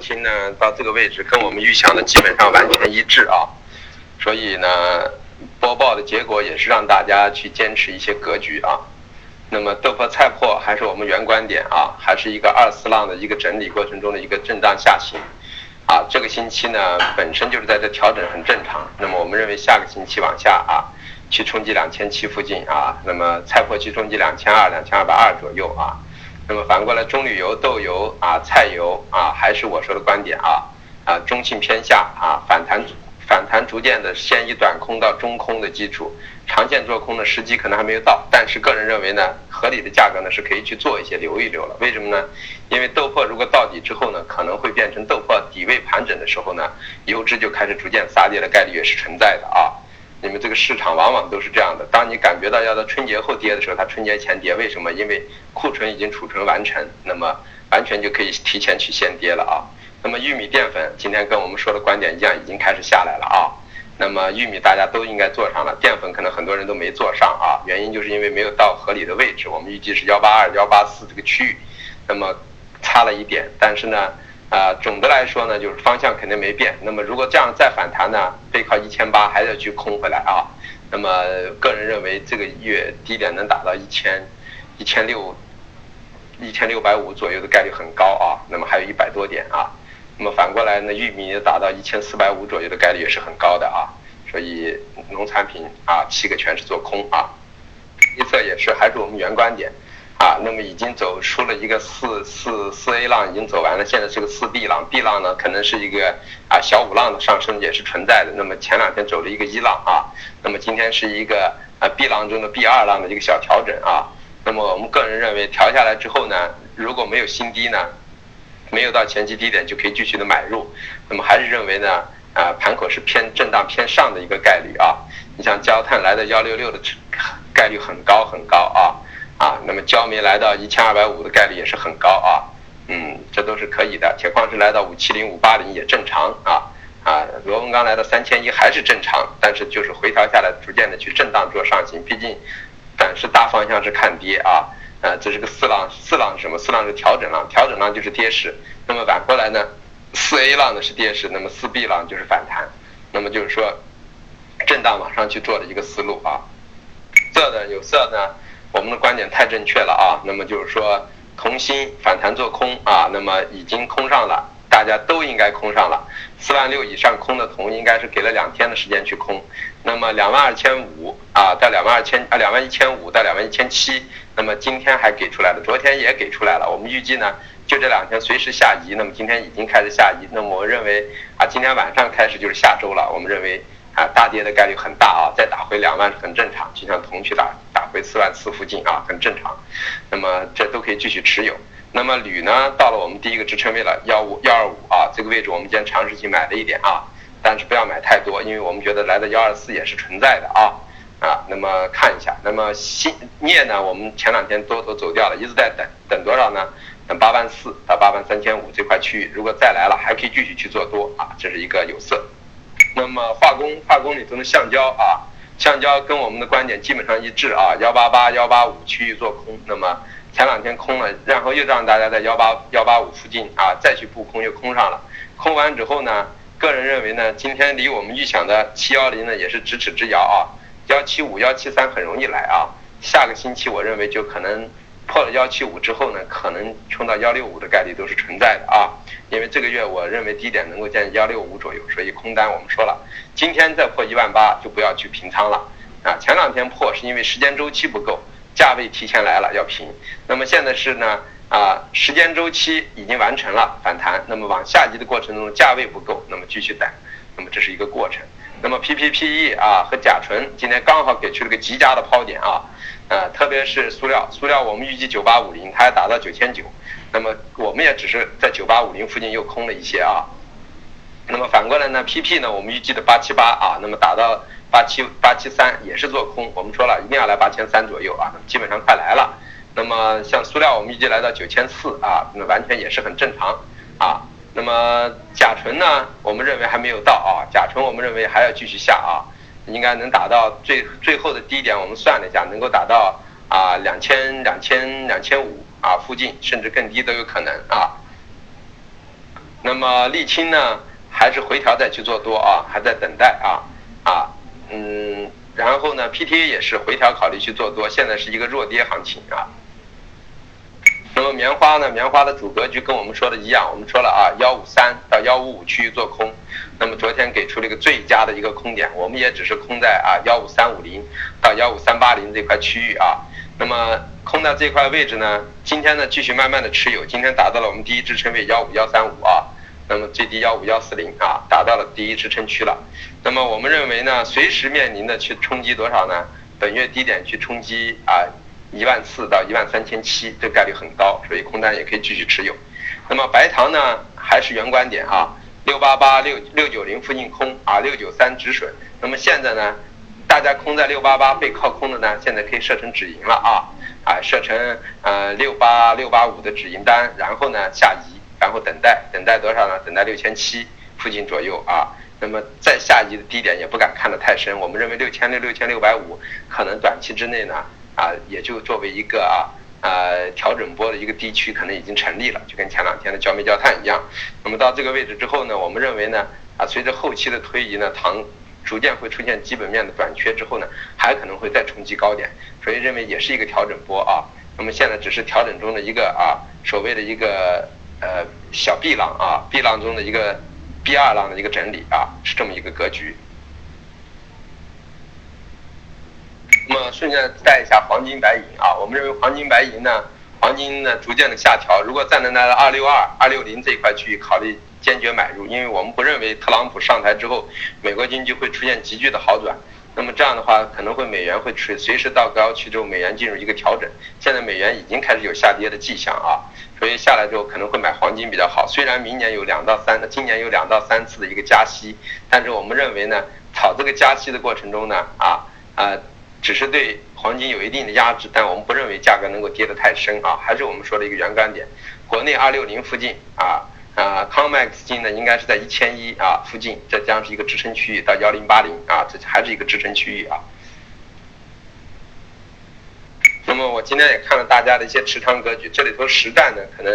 行情呢到这个位置跟我们预想的基本上完全一致啊，所以呢播报的结果也是让大家去坚持一些格局啊。那么豆粕菜粕还是我们原观点啊，还是一个二四浪的一个整理过程中的一个震荡下行啊。这个星期呢本身就是在这调整很正常，那么我们认为下个星期往下啊去冲击两千七附近啊，那么菜粕去冲击两千二、两千二百二左右啊。那么反过来，棕榈油、豆油啊、菜油啊，还是我说的观点啊啊，中性偏下啊，反弹反弹逐渐的先以短空到中空的基础，长线做空的时机可能还没有到，但是个人认为呢，合理的价格呢是可以去做一些留一留了。为什么呢？因为豆粕如果到底之后呢，可能会变成豆粕底位盘整的时候呢，油脂就开始逐渐杀跌的概率也是存在的啊。你们这个市场往往都是这样的，当你感觉到要到春节后跌的时候，它春节前跌，为什么？因为库存已经储存完成，那么完全就可以提前去先跌了啊。那么玉米淀粉今天跟我们说的观点一样，已经开始下来了啊。那么玉米大家都应该做上了，淀粉可能很多人都没做上啊，原因就是因为没有到合理的位置，我们预计是幺八二、幺八四这个区域，那么差了一点，但是呢。啊，总的来说呢，就是方向肯定没变。那么如果这样再反弹呢，背靠一千八还得去空回来啊。那么个人认为这个月低点能达到一千一千六一千六百五左右的概率很高啊。那么还有一百多点啊。那么反过来呢，玉米达到一千四百五左右的概率也是很高的啊。所以农产品啊，七个全是做空啊。预测也是还是我们原观点。啊，那么已经走出了一个四四四 A 浪，已经走完了，现在是个四 B 浪，B 浪呢可能是一个啊小五浪的上升也是存在的。那么前两天走了一个一浪啊，那么今天是一个啊 B 浪中的 B 二浪的一个小调整啊。那么我们个人认为调下来之后呢，如果没有新低呢，没有到前期低点就可以继续的买入。那么还是认为呢，啊盘口是偏震荡偏上的一个概率啊。你像焦炭来的幺六六的概率很高很高啊。啊，那么焦煤来到一千二百五的概率也是很高啊，嗯，这都是可以的。铁矿石来到五七零、五八零也正常啊，啊，螺纹钢来到三千一还是正常，但是就是回调下来，逐渐的去震荡做上行。毕竟，暂时大方向是看跌啊，呃，这是个四浪，四浪是什么？四浪是调整浪，调整浪就是跌势。那么反过来呢，四 A 浪呢是跌势，那么四 B 浪就是反弹。那么就是说，震荡往上去做的一个思路啊。色的有色呢。我们的观点太正确了啊，那么就是说，铜锌反弹做空啊，那么已经空上了，大家都应该空上了。四万六以上空的铜应该是给了两天的时间去空，那么两万二千五啊到两万二千啊两万一千五到两万一千七，那么今天还给出来了，昨天也给出来了。我们预计呢，就这两天随时下移，那么今天已经开始下移，那么我认为啊，今天晚上开始就是下周了，我们认为。啊，大跌的概率很大啊，再打回两万很正常，就像铜去打回四万四附近啊，很正常。那么这都可以继续持有。那么铝呢，到了我们第一个支撑位了，幺五幺二五啊，这个位置我们今天尝试性买了一点啊，但是不要买太多，因为我们觉得来到幺二四也是存在的啊啊。那么看一下，那么新镍呢，我们前两天多头走掉了，一直在等等多少呢？等八万四到八万三千五这块区域，如果再来了，还可以继续去做多啊，这是一个有色。那么化工化工里头的橡胶啊，橡胶跟我们的观点基本上一致啊，幺八八幺八五区域做空。那么前两天空了，然后又让大家在幺八幺八五附近啊再去布空，又空上了。空完之后呢，个人认为呢，今天离我们预想的七幺零呢也是咫尺之遥啊，幺七五幺七三很容易来啊。下个星期我认为就可能。破了幺七五之后呢，可能冲到幺六五的概率都是存在的啊，因为这个月我认为低点能够见幺六五左右，所以空单我们说了，今天再破一万八就不要去平仓了啊。前两天破是因为时间周期不够，价位提前来了要平，那么现在是呢啊，时间周期已经完成了反弹，那么往下移的过程中价位不够，那么继续等，那么这是一个过程。那么 PPPE 啊和甲醇今天刚好给出了个极佳的抛点啊。呃，特别是塑料，塑料我们预计九八五零，它要达到九千九，那么我们也只是在九八五零附近又空了一些啊。那么反过来呢，PP 呢，我们预计的八七八啊，那么达到八七八七三也是做空，我们说了一定要来八千三左右啊，基本上快来了。那么像塑料，我们预计来到九千四啊，那完全也是很正常啊。那么甲醇呢，我们认为还没有到啊，甲醇我们认为还要继续下啊。应该能达到最最后的低点，我们算了一下，能够达到啊两千两千两千五啊附近，甚至更低都有可能啊。那。么沥青呢，还是回调再去做多啊，还在等待啊啊，嗯，然后呢，PTA 也是回调考虑去做多，现在是一个弱跌行情啊。那么棉花呢，棉花的主格局跟我们说的一样，我们说了啊，幺五三到幺五五区域做空。那么昨天给出了一个最佳的一个空点，我们也只是空在啊幺五三五零到幺五三八零这块区域啊。那么空在这块位置呢，今天呢继续慢慢的持有，今天达到了我们第一支撑位幺五幺三五啊，那么最低幺五幺四零啊，达到了第一支撑区了。那么我们认为呢，随时面临的去冲击多少呢？本月低点去冲击啊一万四到一万三千七，这概率很高，所以空单也可以继续持有。那么白糖呢，还是原观点啊。六八八六六九零附近空啊，六九三止损。那么现在呢，大家空在六八八被靠空的呢，现在可以设成止盈了啊啊，设成呃六八六八五的止盈单，然后呢下移，然后等待等待多少呢？等待六千七附近左右啊。那么再下移的低点也不敢看得太深，我们认为六千六六千六百五可能短期之内呢啊，也就作为一个啊。呃，调整波的一个低区可能已经成立了，就跟前两天的焦煤焦炭一样。那么到这个位置之后呢，我们认为呢，啊，随着后期的推移呢，糖逐渐会出现基本面的短缺之后呢，还可能会再冲击高点，所以认为也是一个调整波啊。那么现在只是调整中的一个啊，所谓的一个呃小 B 浪啊，B 浪中的一个 B 二浪的一个整理啊，是这么一个格局。那么顺便带一下黄金白银啊，我们认为黄金白银呢，黄金呢逐渐的下调，如果再能来到二六二、二六零这一块区域，考虑坚决买入，因为我们不认为特朗普上台之后，美国经济会出现急剧的好转。那么这样的话，可能会美元会随随时到高区之后，美元进入一个调整。现在美元已经开始有下跌的迹象啊，所以下来之后可能会买黄金比较好。虽然明年有两到三，今年有两到三次的一个加息，但是我们认为呢，炒这个加息的过程中呢，啊啊。只是对黄金有一定的压制，但我们不认为价格能够跌得太深啊，还是我们说的一个原杆点，国内二六零附近啊啊，COMEX 金呢应该是在一千一啊附近，这将是一个支撑区域到幺零八零啊，这还是一个支撑区域啊。那么我今天也看了大家的一些持仓格局，这里头实战呢可能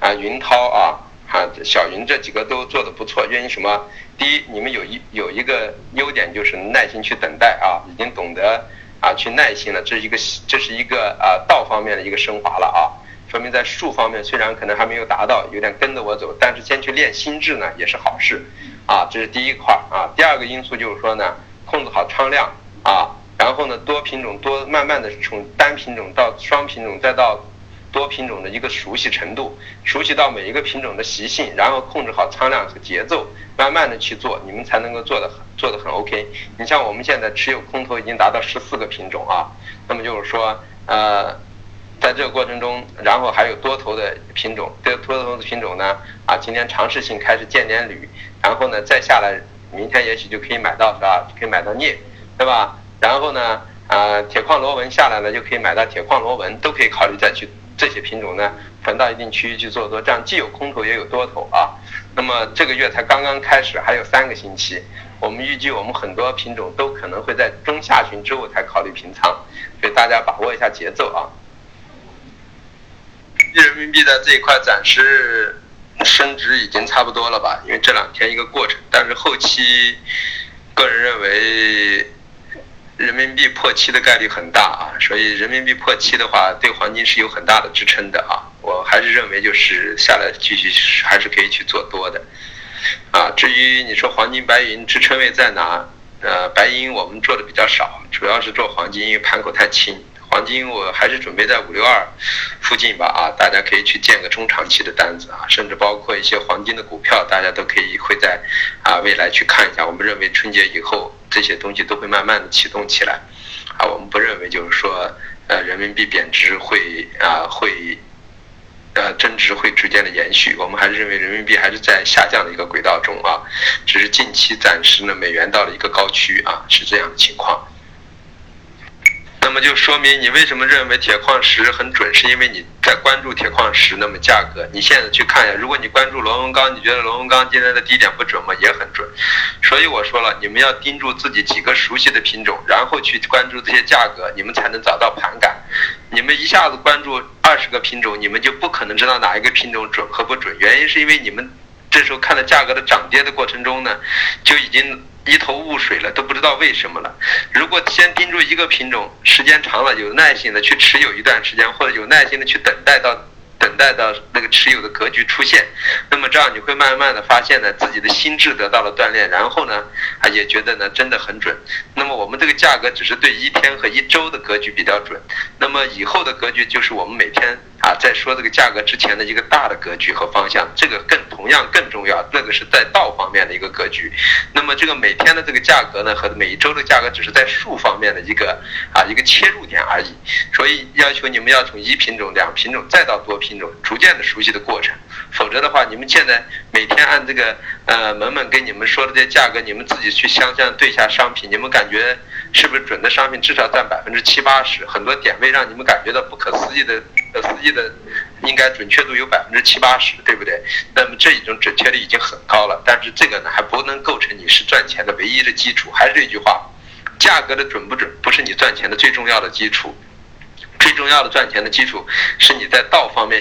啊云涛啊啊小云这几个都做的不错，原因什么？第一，你们有一有一个优点就是耐心去等待啊，已经懂得。啊，去耐心了，这是一个这是一个啊道方面的一个升华了啊，说明在术方面虽然可能还没有达到，有点跟着我走，但是先去练心智呢也是好事，啊，这是第一块啊。第二个因素就是说呢，控制好仓量啊，然后呢多品种多慢慢的从单品种到双品种再到。多品种的一个熟悉程度，熟悉到每一个品种的习性，然后控制好仓量和节奏，慢慢的去做，你们才能够做的很做的很 OK。你像我们现在持有空头已经达到十四个品种啊，那么就是说，呃，在这个过程中，然后还有多头的品种，这个多头的品种呢，啊，今天尝试性开始见点铝，然后呢再下来，明天也许就可以买到是吧？可以买到镍，对吧？然后呢，啊，铁矿螺纹下来了就可以买到铁矿螺纹，都可以考虑再去。这些品种呢，分到一定区域去做多，这样既有空头也有多头啊。那么这个月才刚刚开始，还有三个星期，我们预计我们很多品种都可能会在中下旬之后才考虑平仓，所以大家把握一下节奏啊。人民币的这一块暂时升值已经差不多了吧？因为这两天一个过程，但是后期个人认为。人民币破七的概率很大啊，所以人民币破七的话，对黄金是有很大的支撑的啊。我还是认为就是下来继续还是可以去做多的，啊，至于你说黄金白银支撑位在哪，呃，白银我们做的比较少，主要是做黄金，因为盘口太轻。黄金我还是准备在五六二附近吧啊，大家可以去建个中长期的单子啊，甚至包括一些黄金的股票，大家都可以会在啊未来去看一下。我们认为春节以后这些东西都会慢慢的启动起来啊，我们不认为就是说呃人民币贬值会啊会呃增值会逐渐的延续，我们还是认为人民币还是在下降的一个轨道中啊，只是近期暂时呢美元到了一个高区啊，是这样的情况。那么就说明你为什么认为铁矿石很准，是因为你在关注铁矿石，那么价格，你现在去看一下，如果你关注螺纹钢，你觉得螺纹钢今天的低点不准吗？也很准。所以我说了，你们要盯住自己几个熟悉的品种，然后去关注这些价格，你们才能找到盘感。你们一下子关注二十个品种，你们就不可能知道哪一个品种准和不准。原因是因为你们这时候看的价格的涨跌的过程中呢，就已经一头雾水了，都不知道为什么了。如果先盯住一个品种，时间长了，有耐心的去持有一段时间，或者有耐心的去等待到。等待到那个持有的格局出现，那么这样你会慢慢的发现呢，自己的心智得到了锻炼，然后呢，啊也觉得呢真的很准。那么我们这个价格只是对一天和一周的格局比较准，那么以后的格局就是我们每天啊在说这个价格之前的一个大的格局和方向，这个更同样更重要，那个是在道方面的一个格局。那么这个每天的这个价格呢和每一周的价格只是在数方面的一个啊一个切入点而已，所以要求你们要从一品种、两品种再到多。品种逐渐的熟悉的过程，否则的话，你们现在每天按这个呃门门给你们说的这些价格，你们自己去相相对下商品，你们感觉是不是准的商品至少占百分之七八十？很多点位让你们感觉到不可思议的、不可思议的，应该准确度有百分之七八十，对不对？那么这一种准确率已经很高了，但是这个呢还不能构成你是赚钱的唯一的基础。还是这句话，价格的准不准不是你赚钱的最重要的基础。最重要的赚钱的基础是你在道方面。